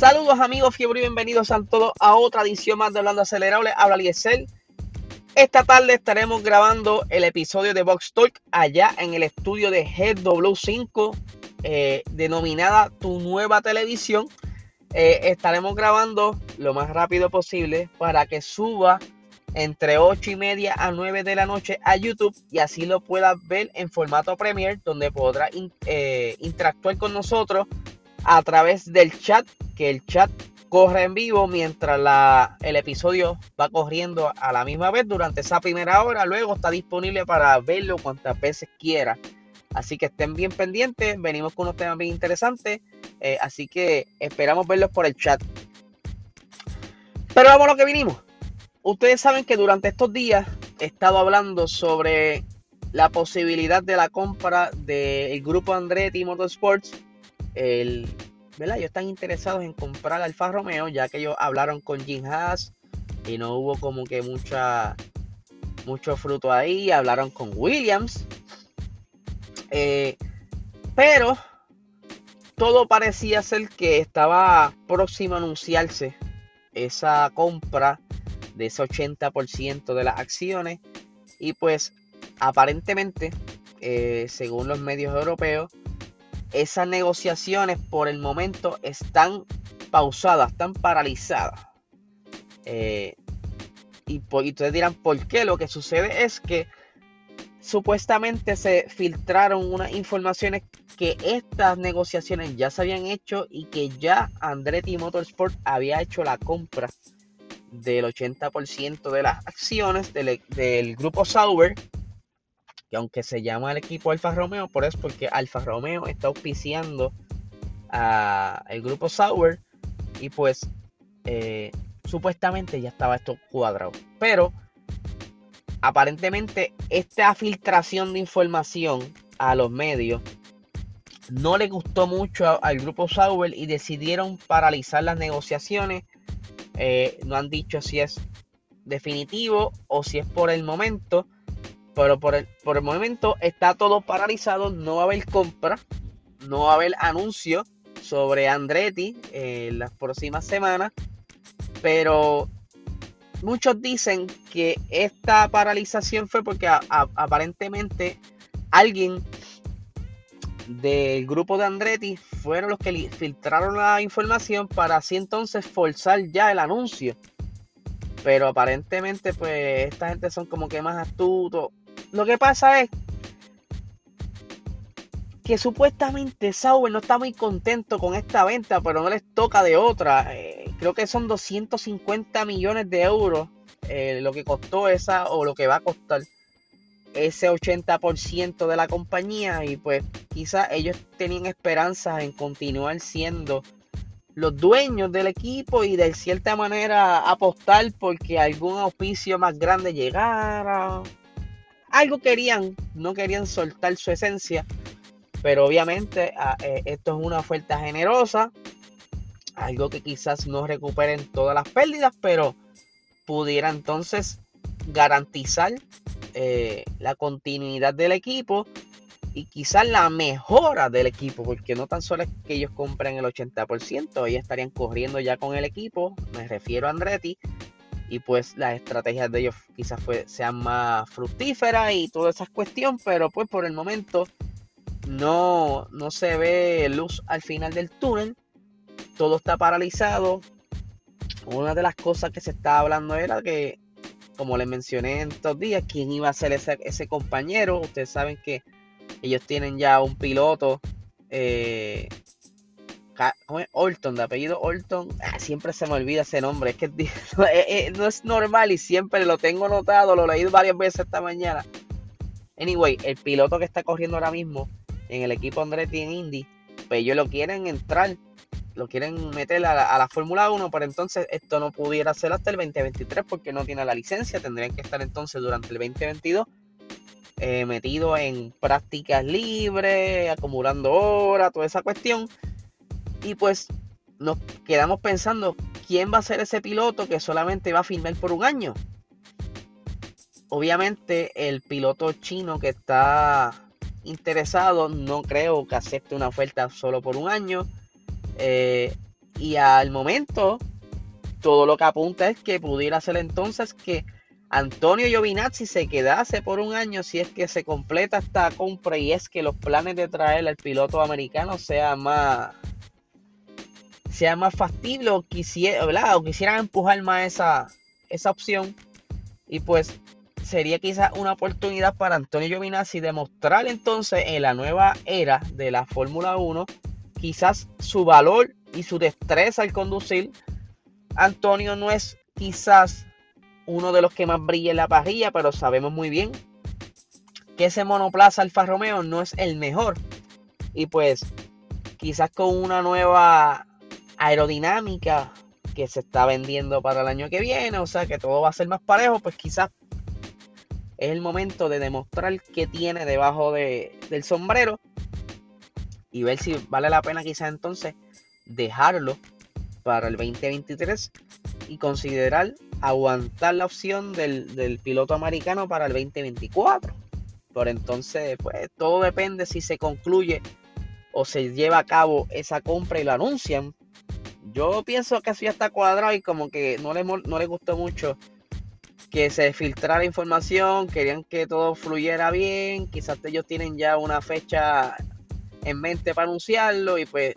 Saludos amigos, fiebre y bienvenidos a todos a otra edición más de Hablando Acelerable. Habla Liesel. Esta tarde estaremos grabando el episodio de Box Talk allá en el estudio de GW5, eh, denominada Tu Nueva Televisión. Eh, estaremos grabando lo más rápido posible para que suba entre 8 y media a 9 de la noche a YouTube y así lo puedas ver en formato Premiere, donde podrá eh, interactuar con nosotros a través del chat, que el chat corre en vivo mientras la, el episodio va corriendo a la misma vez durante esa primera hora. Luego está disponible para verlo cuantas veces quiera. Así que estén bien pendientes. Venimos con unos temas bien interesantes. Eh, así que esperamos verlos por el chat. Pero vamos a lo que vinimos. Ustedes saben que durante estos días he estado hablando sobre la posibilidad de la compra del grupo Andretti Motorsports el, ¿verdad? Ellos están interesados en comprar Alfa Romeo, ya que ellos hablaron con Jim Haas y no hubo como que mucha mucho fruto ahí. Hablaron con Williams. Eh, pero todo parecía ser que estaba próximo a anunciarse esa compra de ese 80% de las acciones. Y pues aparentemente, eh, según los medios europeos, esas negociaciones por el momento están pausadas, están paralizadas. Eh, y, ustedes dirán, ¿por qué? Lo que sucede es que supuestamente se filtraron unas informaciones que estas negociaciones ya se habían hecho y que ya Andretti Motorsport había hecho la compra del 80% de las acciones del, del grupo Sauber que aunque se llama el equipo Alfa Romeo, por eso porque Alfa Romeo está auspiciando a el grupo Sauber y pues eh, supuestamente ya estaba esto cuadrado. Pero aparentemente esta filtración de información a los medios no le gustó mucho al grupo Sauber y decidieron paralizar las negociaciones. Eh, no han dicho si es definitivo o si es por el momento. Pero por el, por el momento está todo paralizado, no va a haber compra, no va a haber anuncio sobre Andretti en las próximas semanas. Pero muchos dicen que esta paralización fue porque aparentemente alguien del grupo de Andretti fueron los que filtraron la información para así entonces forzar ya el anuncio. Pero aparentemente pues esta gente son como que más astutos lo que pasa es que supuestamente Sauber no está muy contento con esta venta, pero no les toca de otra. Eh, creo que son 250 millones de euros eh, lo que costó esa o lo que va a costar ese 80% de la compañía y pues quizás ellos tenían esperanzas en continuar siendo los dueños del equipo y de cierta manera apostar porque algún auspicio más grande llegara algo querían, no querían soltar su esencia, pero obviamente ah, eh, esto es una oferta generosa, algo que quizás no recuperen todas las pérdidas, pero pudiera entonces garantizar eh, la continuidad del equipo y quizás la mejora del equipo, porque no tan solo es que ellos compren el 80%, ellos estarían corriendo ya con el equipo, me refiero a Andretti, y pues las estrategias de ellos quizás sean más fructíferas y toda esa cuestión, pero pues por el momento no, no se ve luz al final del túnel, todo está paralizado. Una de las cosas que se estaba hablando era que, como les mencioné en estos días, quién iba a ser ese, ese compañero. Ustedes saben que ellos tienen ya un piloto eh, Orton, de apellido Orton, ah, siempre se me olvida ese nombre, es que no es normal y siempre lo tengo notado, lo he leído varias veces esta mañana. Anyway, el piloto que está corriendo ahora mismo en el equipo Andretti en Indy, pues ellos lo quieren entrar, lo quieren meter a la, Fórmula 1, pero entonces esto no pudiera ser hasta el 2023 porque no tiene la licencia, tendrían que estar entonces durante el 2022 eh, metido en prácticas libres, acumulando horas, toda esa cuestión. Y pues nos quedamos pensando, ¿quién va a ser ese piloto que solamente va a firmar por un año? Obviamente el piloto chino que está interesado no creo que acepte una oferta solo por un año. Eh, y al momento todo lo que apunta es que pudiera ser entonces que Antonio Giovinazzi se quedase por un año si es que se completa esta compra y es que los planes de traer al piloto americano sean más sea más factible o, quisiera, o quisieran empujar más esa, esa opción y pues sería quizás una oportunidad para Antonio Giovinazzi demostrar entonces en la nueva era de la Fórmula 1 quizás su valor y su destreza al conducir. Antonio no es quizás uno de los que más brilla en la parrilla, pero sabemos muy bien que ese monoplaza Alfa Romeo no es el mejor. Y pues quizás con una nueva aerodinámica que se está vendiendo para el año que viene, o sea que todo va a ser más parejo, pues quizás es el momento de demostrar qué tiene debajo de, del sombrero y ver si vale la pena quizás entonces dejarlo para el 2023 y considerar aguantar la opción del, piloto americano para el 2024. Por entonces, pues todo depende si se concluye o se lleva a cabo esa compra y lo anuncian. Yo pienso que eso ya está cuadrado y como que no le, no le gustó mucho que se filtrara información, querían que todo fluyera bien, quizás ellos tienen ya una fecha en mente para anunciarlo y pues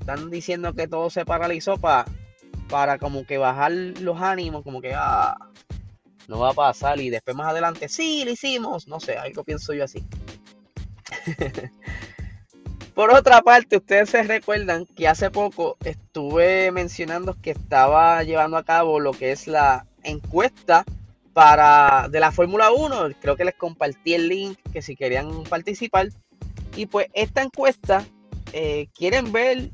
están diciendo que todo se paralizó para para como que bajar los ánimos, como que ah, no va a pasar y después más adelante, sí, lo hicimos, no sé, algo pienso yo así. Por otra parte, ustedes se recuerdan que hace poco estuve mencionando que estaba llevando a cabo lo que es la encuesta para de la Fórmula 1. Creo que les compartí el link que si querían participar. Y pues esta encuesta eh, quieren ver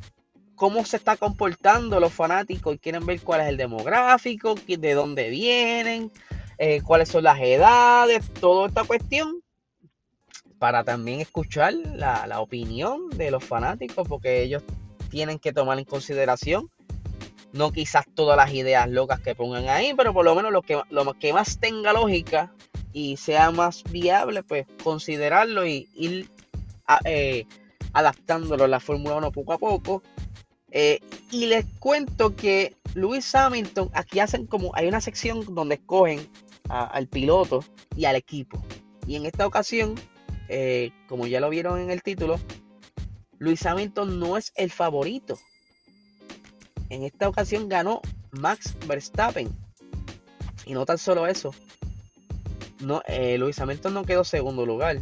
cómo se está comportando los fanáticos y quieren ver cuál es el demográfico, de dónde vienen, eh, cuáles son las edades, toda esta cuestión, para también escuchar la, opinión de los fanáticos, porque ellos tienen que tomar en consideración, no quizás todas las ideas locas que pongan ahí, pero por lo menos lo que, lo que más tenga lógica y sea más viable, pues considerarlo y ir eh, adaptándolo a la Fórmula 1 poco a poco eh, y les cuento que Lewis Hamilton, aquí hacen como, hay una sección donde escogen al piloto y al equipo. Y en esta ocasión, eh, como ya lo vieron en el título, Lewis Hamilton no es el favorito. En esta ocasión ganó Max Verstappen. Y no tan solo eso. No, eh, Lewis Hamilton no quedó segundo lugar.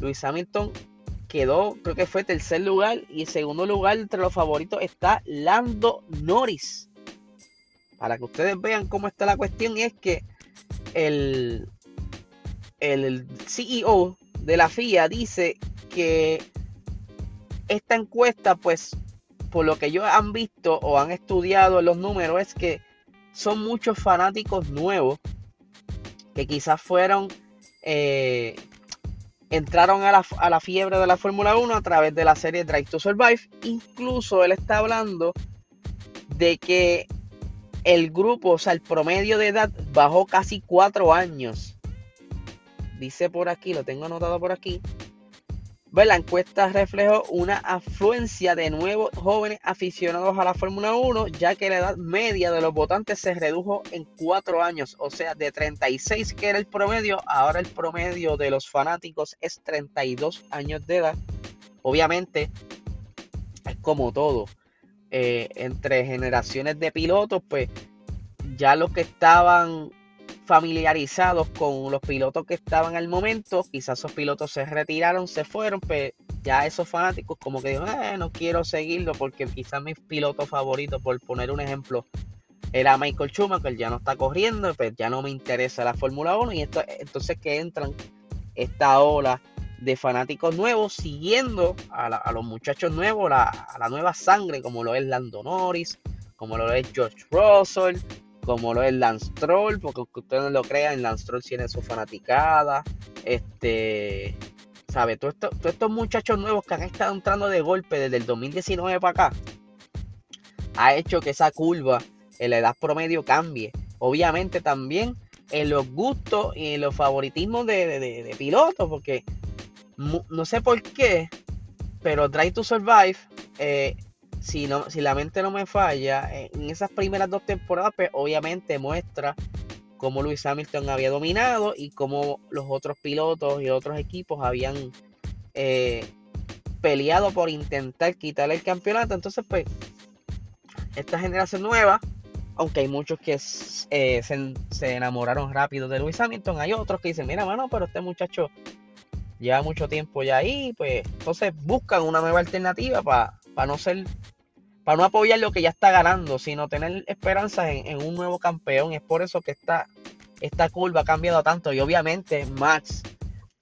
Lewis Hamilton quedó, creo que fue tercer lugar. Y en segundo lugar, entre los favoritos, está Lando Norris. Para que ustedes vean cómo está la cuestión, y es que el, el CEO de la FIA dice que esta encuesta, pues, por lo que ellos han visto o han estudiado los números, es que son muchos fanáticos nuevos que quizás fueron eh, entraron a la, fiebre de la Fórmula 1 a través de la serie Drive to Survive. Incluso él está hablando de que el grupo, o sea, el promedio de edad bajó casi cuatro años. Dice por aquí, lo tengo anotado por aquí, la encuesta reflejó una afluencia de nuevos jóvenes aficionados a la Fórmula 1, ya que la edad media de los votantes se redujo en 4 años, o sea, de 36 que era el promedio, ahora el promedio de los fanáticos es 32 años de edad. Obviamente, es como todo, eh, entre generaciones de pilotos, pues ya los que estaban familiarizados con los pilotos que estaban al momento. Quizás esos pilotos se retiraron, se fueron, pero ya esos fanáticos como que dijeron, eh, no quiero seguirlo porque quizás mi piloto favorito, por poner un ejemplo, era Michael Schumacher, ya no está corriendo, pues ya no me interesa la Fórmula 1 y esto, entonces que entran esta ola de fanáticos nuevos siguiendo a, los muchachos nuevos, a la nueva sangre como lo es Lando Norris, como lo es George Russell, como lo es Lance Troll, porque ustedes no lo crean, Lance Troll tiene su fanaticada. Este, ¿sabe? Todos estos muchachos nuevos que han estado entrando de golpe desde el 2019 para acá, ha hecho que esa curva en la edad promedio cambie. Obviamente también en los gustos y en los favoritismos de, pilotos, porque no sé por qué, pero Drive to Survive eh, si, no, si la mente no me falla, en esas primeras dos temporadas, pues obviamente muestra cómo Luis Hamilton había dominado y cómo los otros pilotos y otros equipos habían eh, peleado por intentar quitarle el campeonato. Entonces, pues, esta generación nueva, aunque hay muchos que eh, se, enamoraron rápido de Luis Hamilton, hay otros que dicen, mira, mano, pero este muchacho lleva mucho tiempo ya ahí, pues entonces buscan una nueva alternativa para no ser para no apoyar lo que ya está ganando, sino tener esperanzas en, un nuevo campeón. Es por eso que esta, esta curva ha cambiado tanto. Y obviamente Max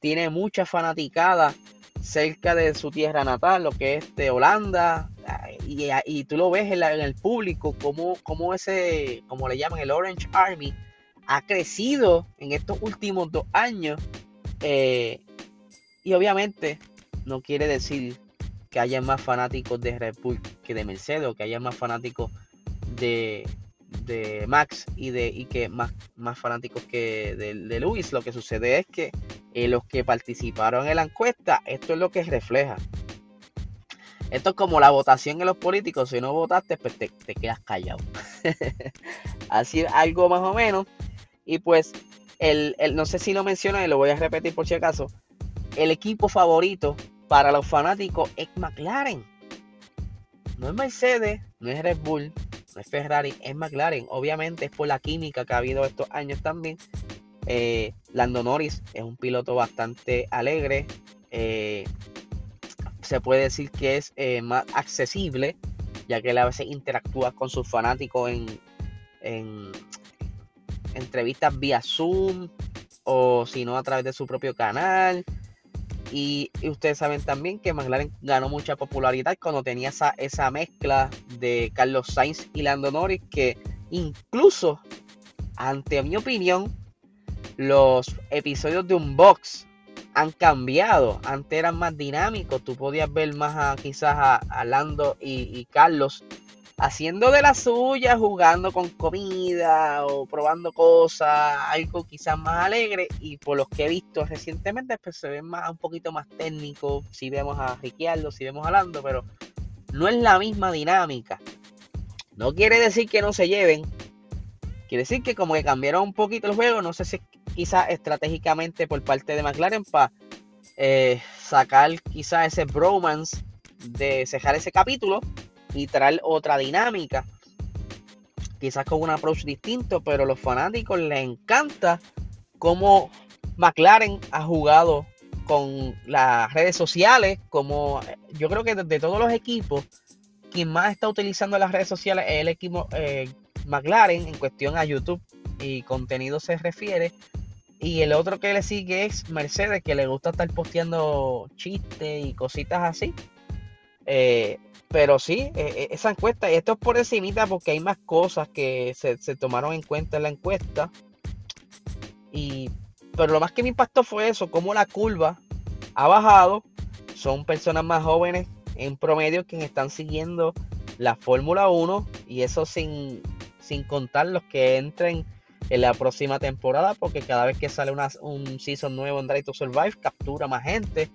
tiene mucha fanaticada cerca de su tierra natal, lo que es de Holanda. Y, tú lo ves en, el público, como, como ese, como le llaman, el Orange Army, ha crecido en estos últimos dos años. Eh, y obviamente no quiere decir que haya más fanáticos de Red Bull que de Mercedes, o que haya más fanáticos de, Max y de y que más, más fanáticos que de, de Luis. Lo que sucede es que eh, los que participaron en la encuesta, esto es lo que refleja. Esto es como la votación en los políticos. Si no votaste, pues te, quedas callado. Así algo más o menos. Y pues, el, no sé si lo mencioné, lo voy a repetir por si acaso. El equipo favorito para los fanáticos es McLaren. No es Mercedes, no es Red Bull, no es Ferrari, es McLaren. Obviamente es por la química que ha habido estos años también. Eh, Lando Norris es un piloto bastante alegre. Eh, se puede decir que es eh, más accesible, ya que él a veces interactúa con sus fanáticos en, en entrevistas vía Zoom o si no a través de su propio canal. Y, ustedes saben también que McLaren ganó mucha popularidad cuando tenía esa, esa mezcla de Carlos Sainz y Lando Norris, que incluso, ante mi opinión, los episodios de Unbox han cambiado. Antes eran más dinámicos. Tú podías ver más a, quizás a, Lando y, y Carlos haciendo de la suya, jugando con comida o probando cosas, algo quizás más alegre. Y por los que he visto recientemente, pues se ven más, un poquito más técnico. Si vemos a Ricciardo, si vemos a pero no es la misma dinámica. No quiere decir que no se lleven. Quiere decir que como que cambiaron un poquito el juego. No sé si quizás estratégicamente por parte de McLaren para eh, sacar quizás ese bromance de cejar ese capítulo y traer otra dinámica. Quizás con un approach distinto, pero a los fanáticos les encanta cómo McLaren ha jugado con las redes sociales, como yo creo que de, todos los equipos, quien más está utilizando las redes sociales es el equipo eh, McLaren en cuestión a YouTube y contenido se refiere. Y el otro que le sigue es Mercedes, que le gusta estar posteando chistes y cositas así. Eh, pero sí, e, e, esa encuesta, y esto es por encimita porque hay más cosas que se, tomaron en cuenta en la encuesta. Y, pero lo más que me impactó fue eso, cómo la curva ha bajado. Son personas más jóvenes en promedio quienes están siguiendo la Fórmula 1 y eso sin, sin contar los que entren en la próxima temporada porque cada vez que sale una, un season nuevo en Drive to Survive captura más gente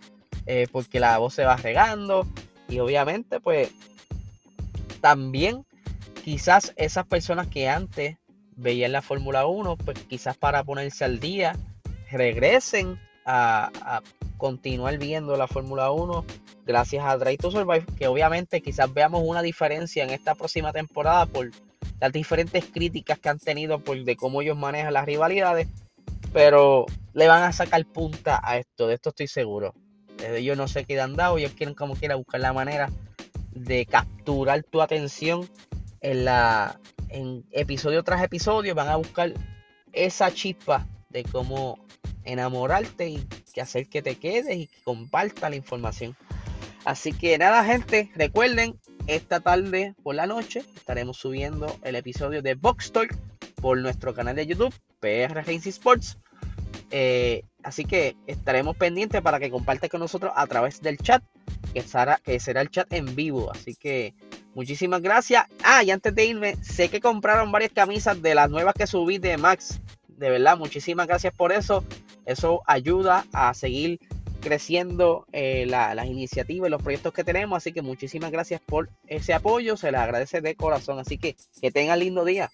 eh, porque la voz se va regando y obviamente, pues, también quizás esas personas que antes veían la Fórmula 1, pues quizás para ponerse al día, regresen a, continuar viendo la Fórmula 1 gracias a Drive to Survive, que obviamente quizás veamos una diferencia en esta próxima temporada por las diferentes críticas que han tenido por de cómo ellos manejan las rivalidades, pero le van a sacar punta a esto, de esto estoy seguro. Ellos no se quedan dados, ellos quieren como quiera buscar la manera de capturar tu atención en la en episodio tras episodio van a buscar esa chispa de cómo enamorarte y que hacer que te quedes y que comparta la información. Así que nada, gente, recuerden, esta tarde por la noche estaremos subiendo el episodio de Box Talk por nuestro canal de YouTube, PR Racing Sports. Eh, así que estaremos pendientes para que compartas con nosotros a través del chat, que será, que será el chat en vivo. Así que muchísimas gracias. Ah, y antes de irme, sé que compraron varias camisas de las nuevas que subí de Max. De verdad, muchísimas gracias por eso. Eso ayuda a seguir creciendo eh, las iniciativas y los proyectos que tenemos. Así que muchísimas gracias por ese apoyo. Se les agradece de corazón. Así que que tengan lindo día.